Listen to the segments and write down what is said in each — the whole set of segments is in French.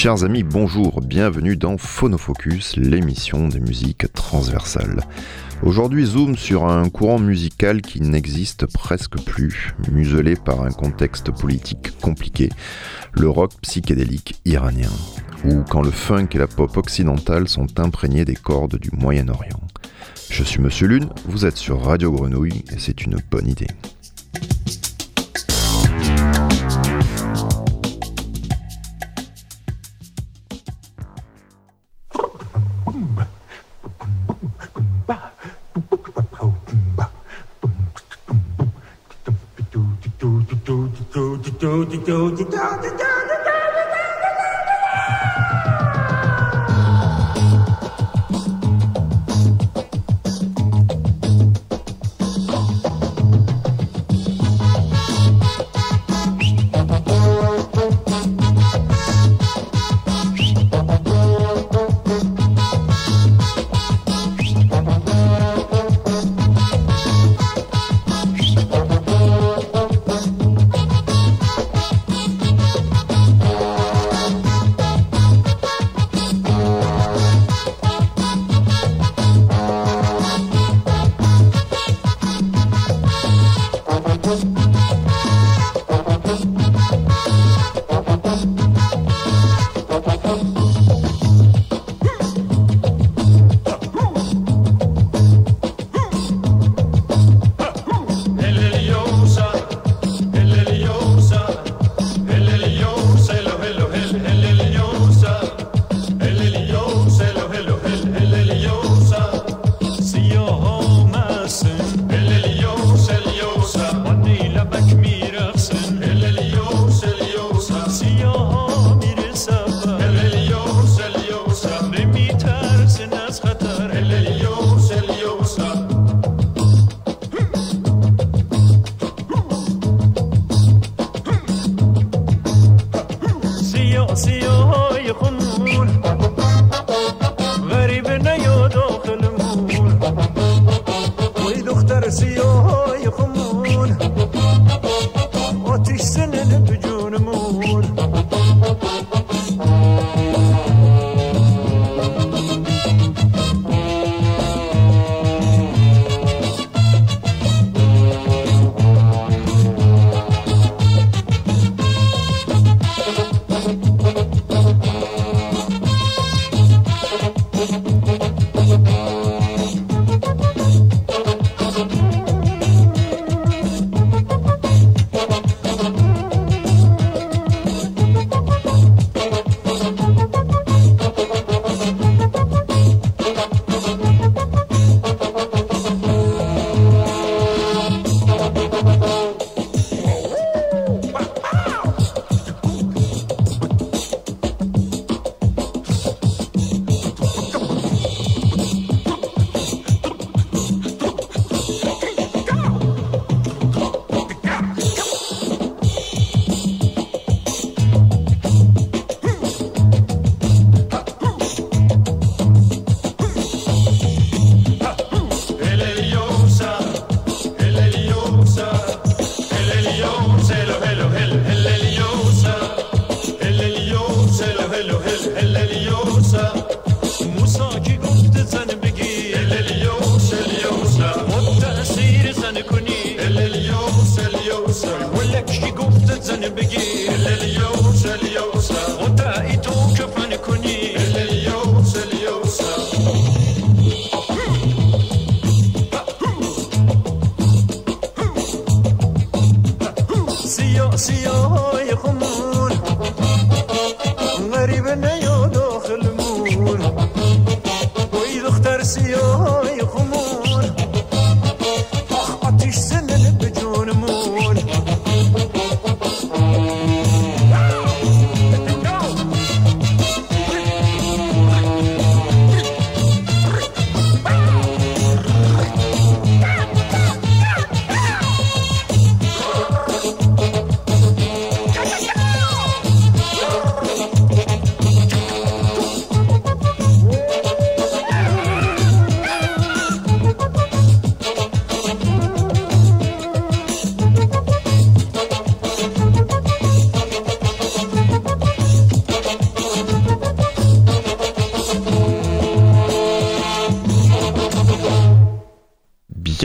Chers amis, bonjour, bienvenue dans Phonofocus, l'émission des musiques transversales. Aujourd'hui, zoom sur un courant musical qui n'existe presque plus, muselé par un contexte politique compliqué, le rock psychédélique iranien, ou quand le funk et la pop occidentale sont imprégnés des cordes du Moyen-Orient. Je suis Monsieur Lune, vous êtes sur Radio Grenouille c'est une bonne idée. down, down.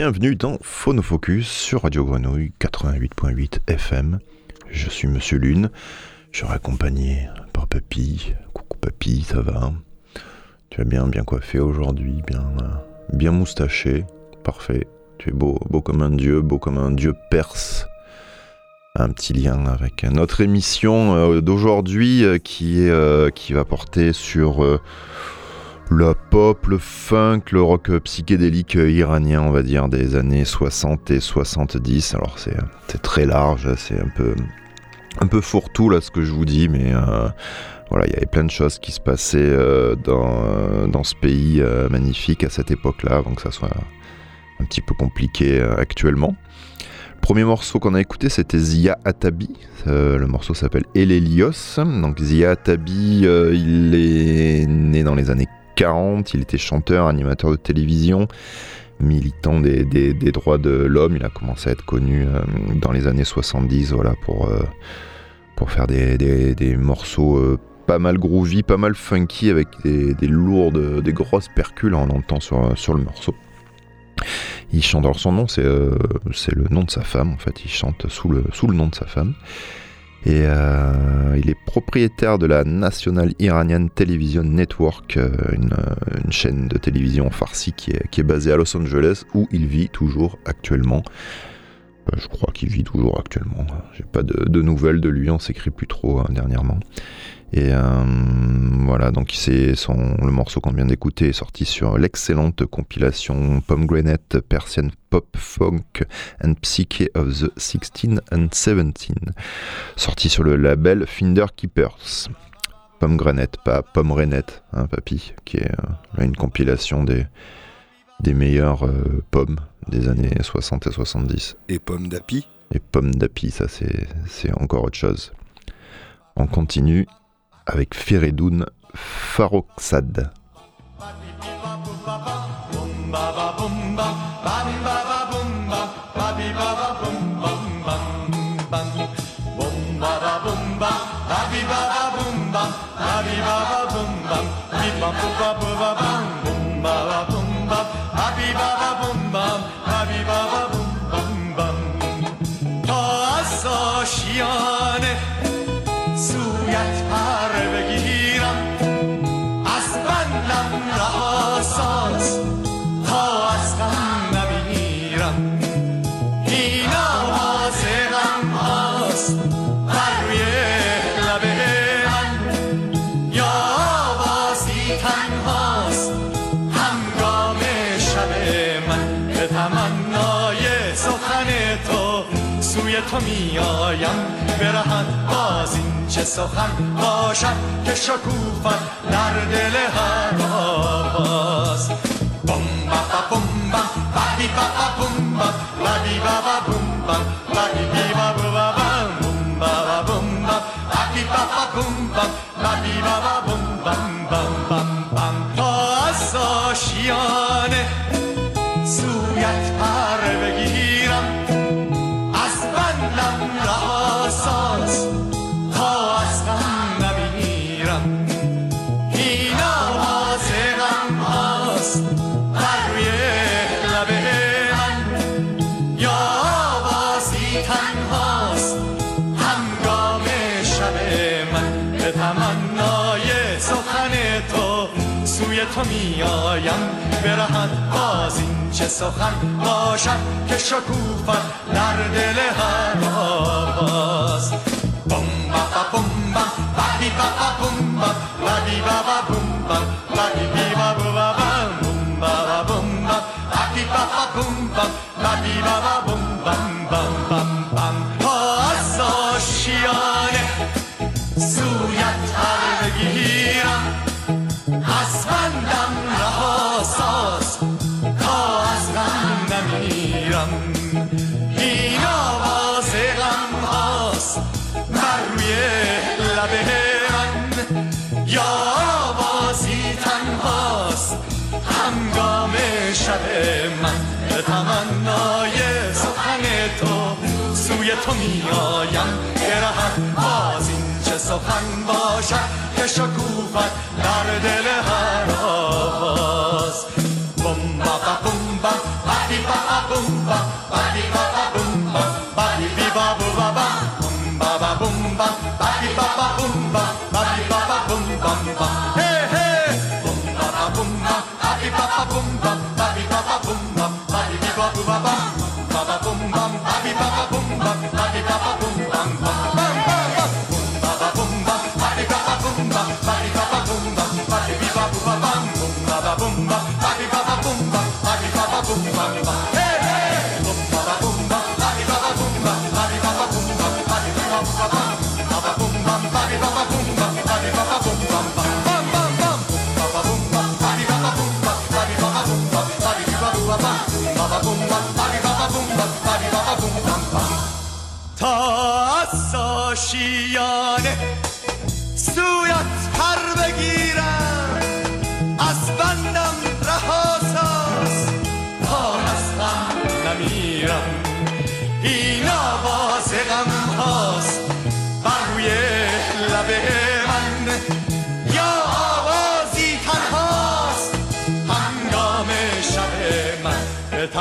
Bienvenue dans Phonofocus sur Radio Grenouille 88.8 FM. Je suis Monsieur Lune. Je suis accompagné par Papy. Coucou Papy, ça va? Tu es bien, bien coiffé aujourd'hui, bien, bien moustaché. Parfait. Tu es beau, beau comme un dieu, beau comme un dieu perse un petit lien avec notre émission euh, d'aujourd'hui euh, qui, euh, qui va porter sur le pop, le funk, le rock psychédélique iranien, on va dire, des années 60 et 70. Alors c'est très large, c'est un peu, un peu fourre-tout là ce que je vous dis, mais voilà, il y avait plein de choses qui se passaient dans, dans, ce pays magnifique à cette époque-là, avant que ça soit un petit peu compliqué actuellement premier morceau qu'on a écouté, c'était Zia Atabi. Euh, le morceau s'appelle Elelios. Donc Zia Atabi, euh, il est né dans les années 40. Il était chanteur, animateur de télévision, militant des, droits de l'homme. Il a commencé à être connu euh, dans les années 70 voilà, pour, pour faire des, morceaux pas mal groovy, pas mal funky avec des, lourdes, des grosses percules, on entend sur, sur le morceau. Il chante, alors son nom euh, c'est le nom de sa femme en fait, il chante sous le, sous le nom de sa femme. Et euh, il est propriétaire de la National Iranian Television Network, euh, une, chaîne de télévision farsi qui est, qui est, basée à Los Angeles, où il vit toujours actuellement. je crois qu'il vit toujours actuellement. J'ai pas de, de, nouvelles de lui, on s'écrit plus trop hein, dernièrement. Et euh, voilà, donc c'est son le morceau qu'on vient d'écouter est sorti sur l'excellente compilation Pomegranate Persian Pop Funk and Psyche of the 16 and 17, sorti sur le label Finder Keepers. Pomegranate, pas Pomegranate, hein, papy, qui est euh, une compilation des, des meilleures euh, pommes des années 60 et 70. Et pommes d'api? Et pommes d'api, ça c'est encore autre chose. On continue avec Feredoun Faroxad. چه سخن باشد که شکوفت در دل هر آواز بم با بم بم بی با بم بم بی با بم بم بی بی با بم بم با بم بم بی با بم بم بی با بم بم بم بم بم از آشیانه چه سخن باشد که شکوفت در دل هر آواز بوم با با بوم با با بی با با بوم با با بی با با بوم با با بی بی با با با بوم با با بوم با با بی با با بوم با با بی با با بوم با با میایم برهم باز این چه سخن باشد که شکوفت در دل هر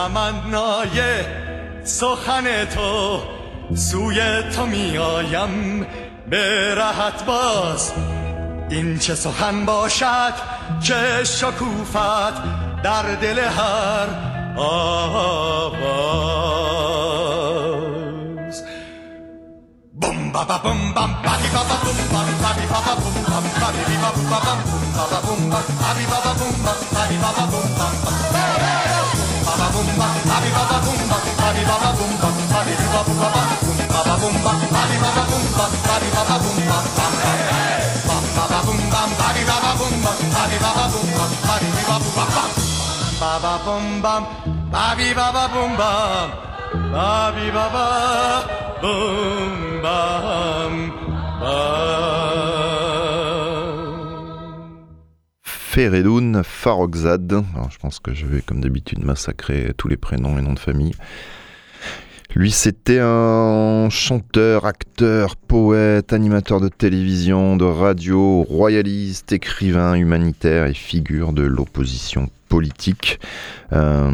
تمنای سخن تو سوی تو می آیم به راحت باز. این چه سخن باشد که شکوفت در دل هر آواز. بم با با بم بم بادی با با بم بم بادی با با بم بم بادی بی با با بم Farogzad. Alors, je pense que je vais, comme d'habitude, massacrer tous les prénoms et noms de famille. Lui, c'était un chanteur, acteur, poète, animateur de télévision, de radio, royaliste, écrivain, humanitaire et figure de l'opposition politique. Euh,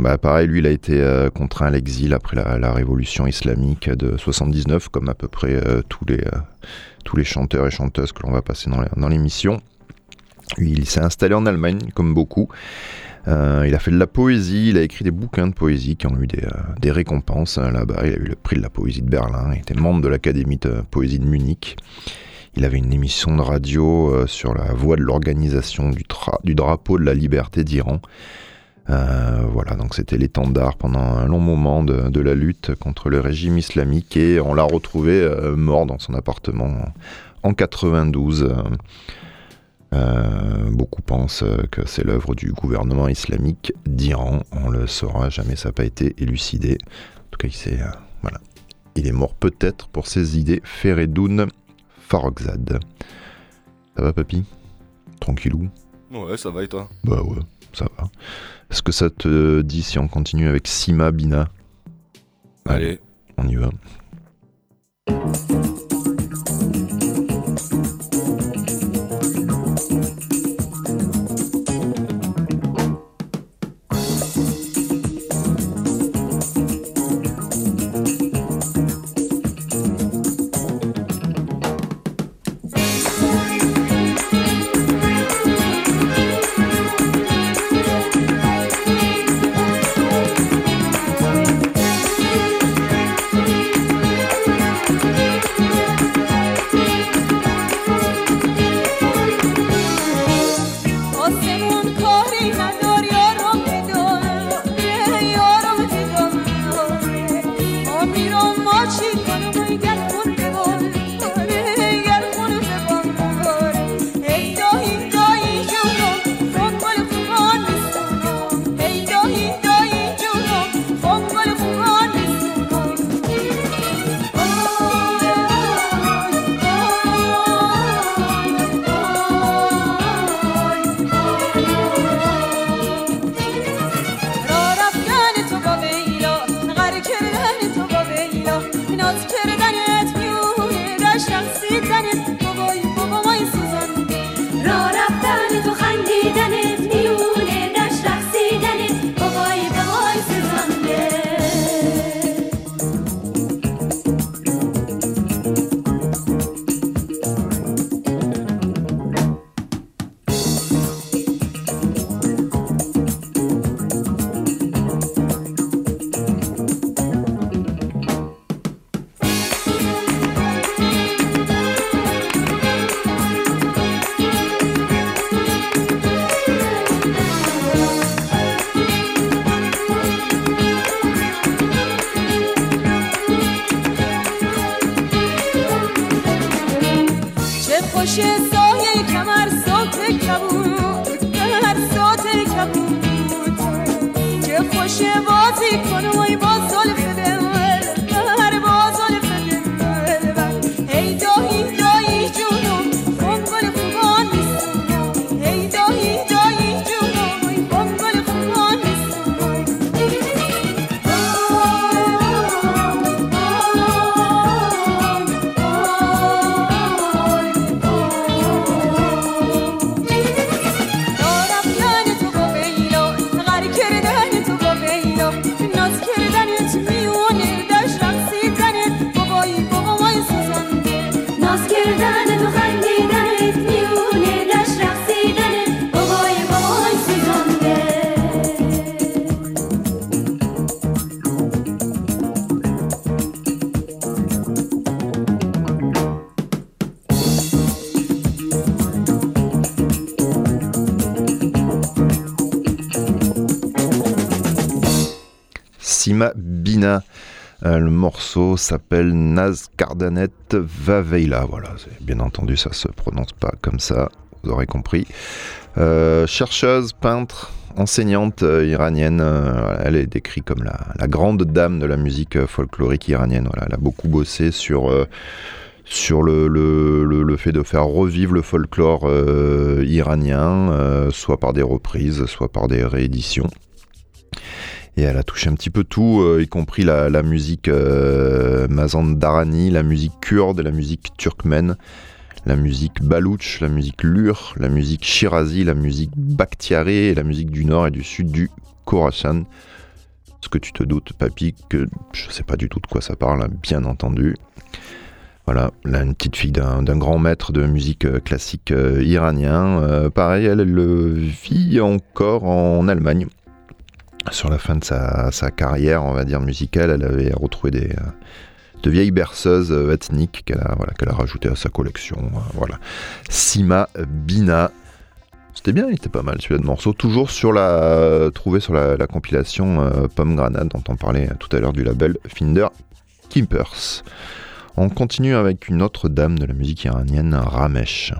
bah, pareil, lui, il a été euh, contraint à l'exil après la, révolution islamique de 79, comme à peu près euh, tous, les, tous les chanteurs et chanteuses que l'on va passer dans l'émission. Il s'est installé en Allemagne, comme beaucoup. Euh, il a fait de la poésie, il a écrit des bouquins de poésie qui ont eu des, euh, récompenses euh, là-bas. Il a eu le prix de la poésie de Berlin, il était membre de l'Académie de poésie de Munich. Il avait une émission de radio sur la voie de l'organisation du, drapeau de la liberté d'Iran. voilà, donc c'était l'étendard pendant un long moment de, la lutte contre le régime islamique et on l'a retrouvé mort dans son appartement en 92. Euh, beaucoup pensent que c'est l'œuvre du gouvernement islamique d'Iran. On le saura jamais, ça n'a pas été élucidé. En tout cas, il, est, euh, voilà. il est mort peut-être pour ses idées. Feredoun Farogzad. Ça va, papy? Tranquillou? Ouais, ça va et toi? Bah ouais, ça va. Est-ce que ça te dit si on continue avec Sima Bina? Allez. On y va. Euh, le morceau s'appelle Naz Cardanet Vaveila. Voilà, bien entendu, ça se prononce pas comme ça, vous aurez compris. Euh, chercheuse, peintre, enseignante euh, iranienne. elle est décrite comme la, grande dame de la musique folklorique iranienne. Elle a beaucoup bossé sur, le, fait de faire revivre le folklore iranien, soit par des reprises, soit par des rééditions. Et elle a touché un petit peu tout, euh, y compris la, musique euh, Mazandarani, la musique kurde, la musique turkmène, la musique baloutch, la musique lur, la musique shirazi, la musique bakhtiari et la musique du nord et du sud du Khorasan. Ce que tu te doutes, papy, que je sais pas du tout de quoi ça parle, bien entendu. Voilà, là, une petite fille d'un grand maître de musique euh, classique iranien. pareil, elle, elle, vit encore en Allemagne sur la fin de sa, carrière, on va dire musicale, elle avait retrouvé des, euh, de vieilles berceuses euh, ethniques qu'elle a, voilà, qu'elle a rajoutées à sa collection. Euh, voilà. Sima Bina. C'était bien, il était pas mal celui-là de morceau. Toujours sur trouvé sur la, compilation Pomme Granade dont on parlait tout à l'heure du label Finder Kimpers. On continue avec une autre dame de la musique iranienne, Ramesh.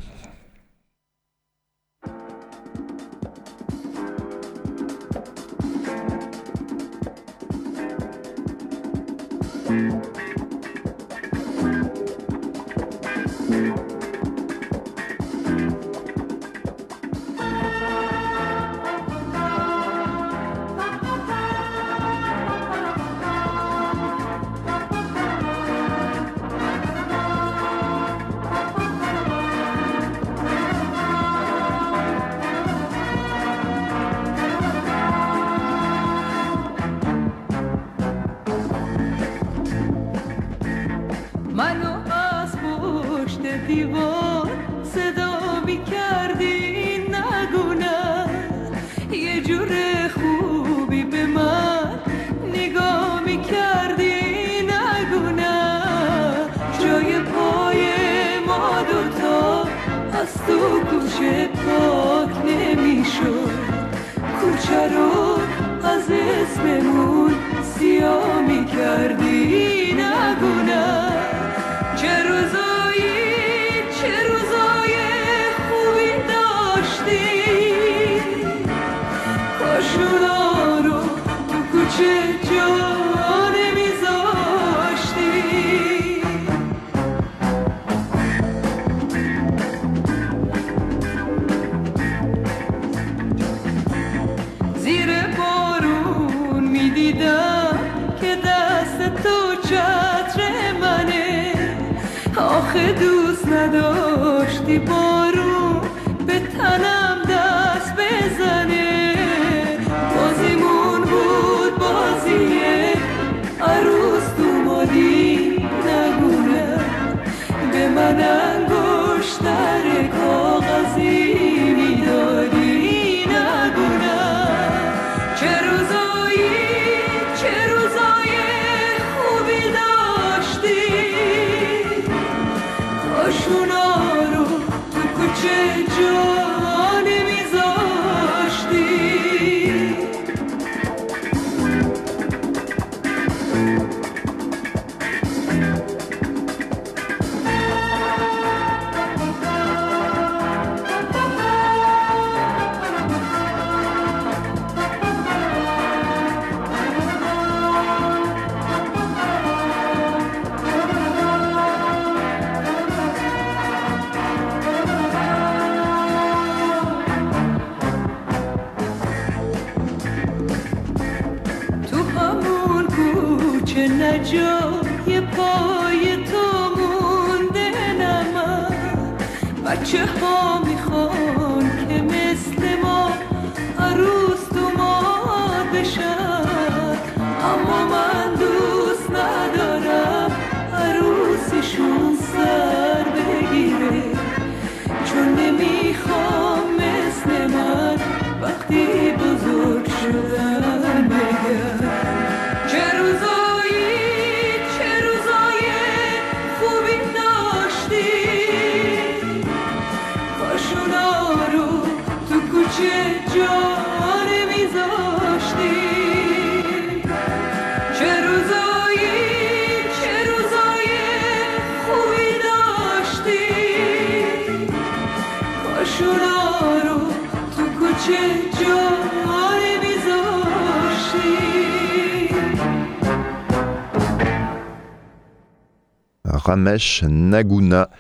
Ramesh Naguna,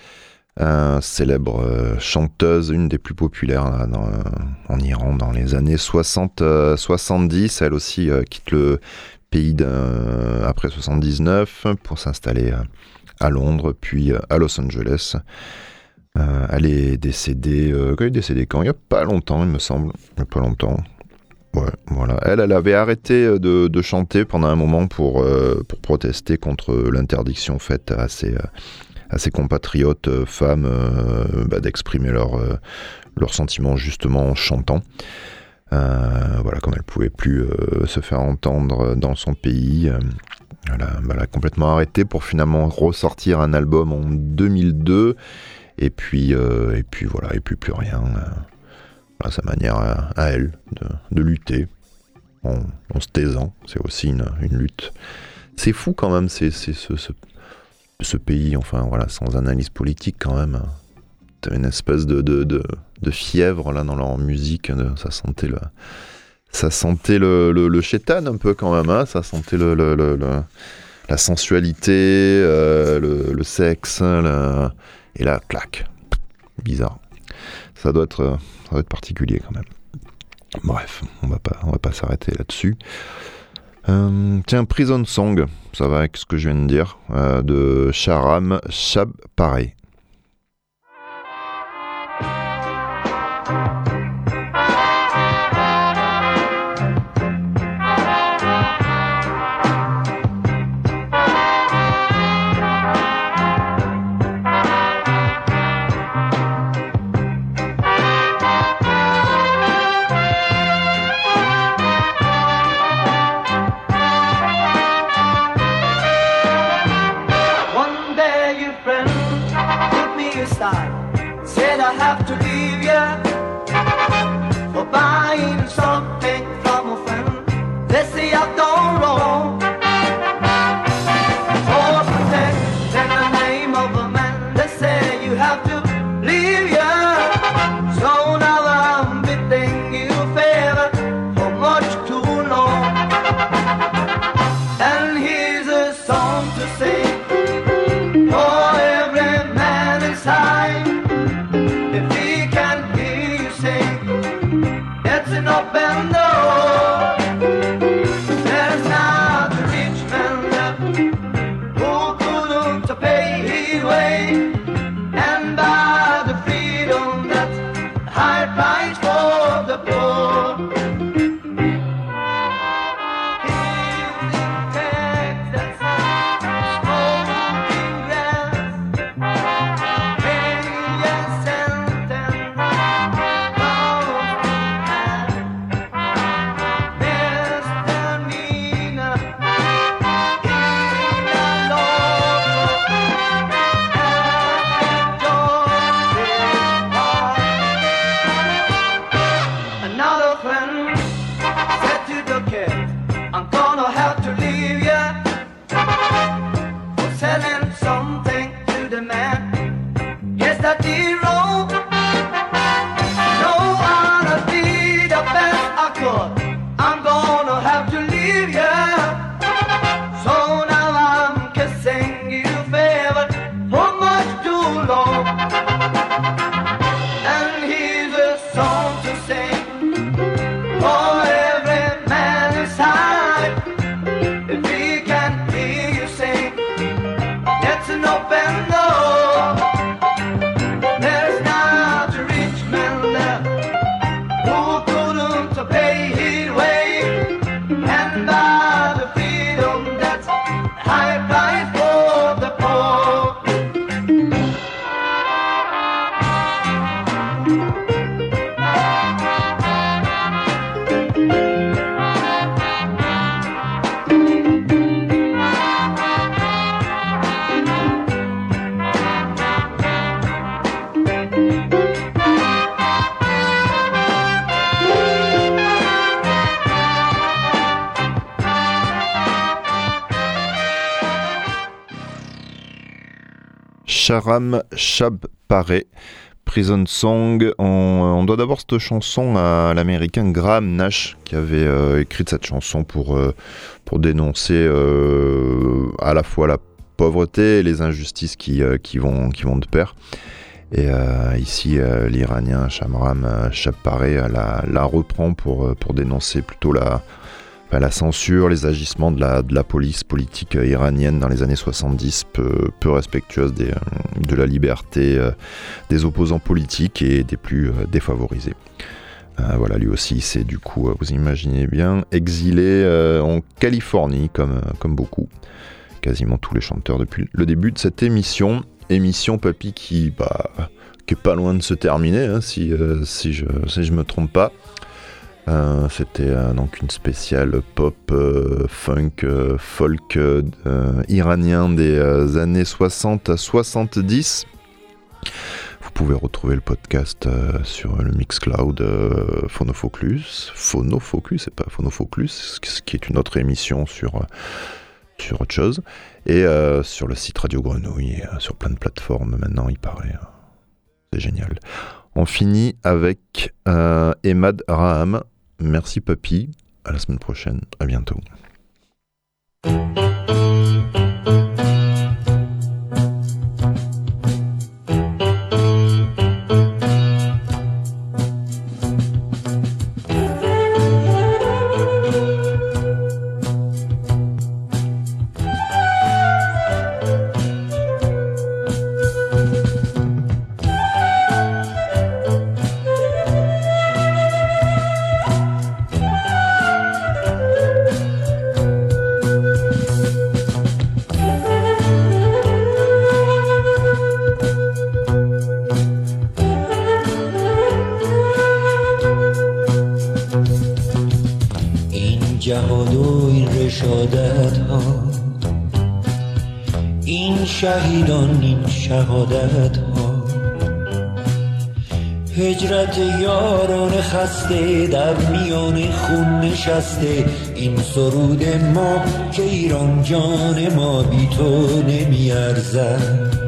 célèbre euh, chanteuse, une des plus populaires euh, en Iran dans les années 60, euh, 70. Elle aussi quitte le pays après 79 pour s'installer à Londres, puis à Los Angeles. Elle est décédée, elle est décédée quand? Il n'y a pas longtemps, il me semble. Il n'y a pas longtemps. Elle, avait arrêté euh, de, chanter pendant un moment pour, euh, protester contre l'interdiction faite à ses, euh, compatriotes euh, femmes euh, bah, d'exprimer leurs euh, sentiments justement en chantant. Euh, comme elle pouvait plus euh, se faire entendre dans son pays, euh, elle, a, complètement arrêté pour finalement ressortir un album en 2002. Et puis, euh, et puis voilà, et puis plus rien. Voilà, sa manière à, à elle de, de lutter en, en se taisant, c'est aussi une, une lutte. C'est fou quand même, c'est, ce, ce, ce pays, enfin voilà, sans analyse politique quand même. T'as une espèce de, de, de, fièvre là dans leur musique, ça sentait le, ça sentait le, le, le chétan un peu quand même, hein, ça sentait le, le, la sensualité, euh, le, sexe, et là, clac, bizarre. Ça doit être, euh, ça doit être particulier quand même. Bref, on va pas, va pas s'arrêter là-dessus. Euh, tiens, Prison Song, ça va avec ce que je viens de dire, euh, de Sharam Shab pareil. Sharam Shabpare. Prison Song, on, doit d'abord cette chanson à l'américain Graham Nash qui avait euh, écrit cette chanson pour, euh, dénoncer euh, à la fois la pauvreté et les injustices qui, vont, de pair. Et ici, l'Iranien Shamram Shabpare euh, la, reprend pour dénoncer plutôt la, la censure, les agissements de la, police politique euh, iranienne dans les années 70, peu, respectueuse euh, de la liberté euh, des opposants politiques et des plus défavorisés. Voilà, lui aussi, c'est du coup, vous imaginez bien, exilé en Californie, comme, comme beaucoup, quasiment tous les chanteurs depuis le début de cette émission. Émission, papy, qui, bah, qui est pas loin de se terminer, hein, si, si, je, si je me trompe pas. Euh, C'était euh, donc une spéciale pop, euh, funk, folk iranien des années 60 à 70. Vous pouvez retrouver le podcast sur le Mixcloud Phonofocus. Phonofocus, c'est pas Phonofocus, ce qui est une autre émission sur, sur autre chose. Et sur le site Radio Grenouille, sur plein de plateformes maintenant, il paraît. C'est génial. On finit avec euh, Emad Raham. Merci Papy. À la semaine prochaine. À bientôt. در میان خون نشسته. این سرود ما که ایران جان ما بی تو نمیارزد.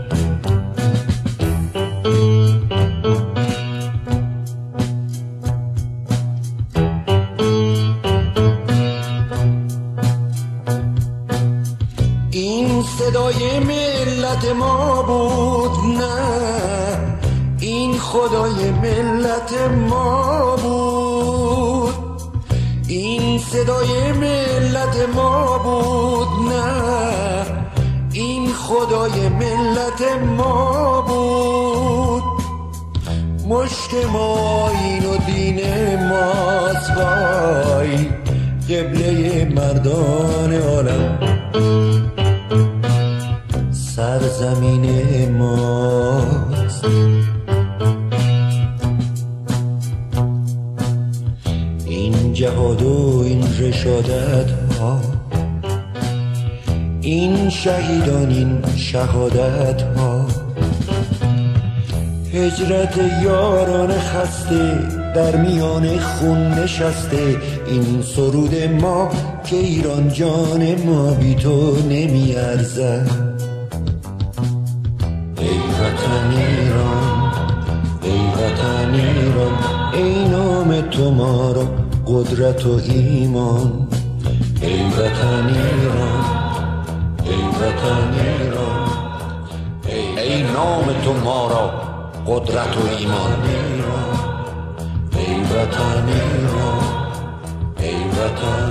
مردان عالم. سرزمین ماست. این جهاد و این رشادت ها این شهیدان این شهادت ها. هجرت یاران خسته در میان خون نشسته این سرود ما که ایران جان ما بی تو نمیارزد. ای وطن ایران ای وطن ایران ای نام تو ما را قدرت و ایمان. ای وطن ایران ای وطن ایران ای, ای نام تو ما را قدرت و ایمان. ای وطن ایران ای وطن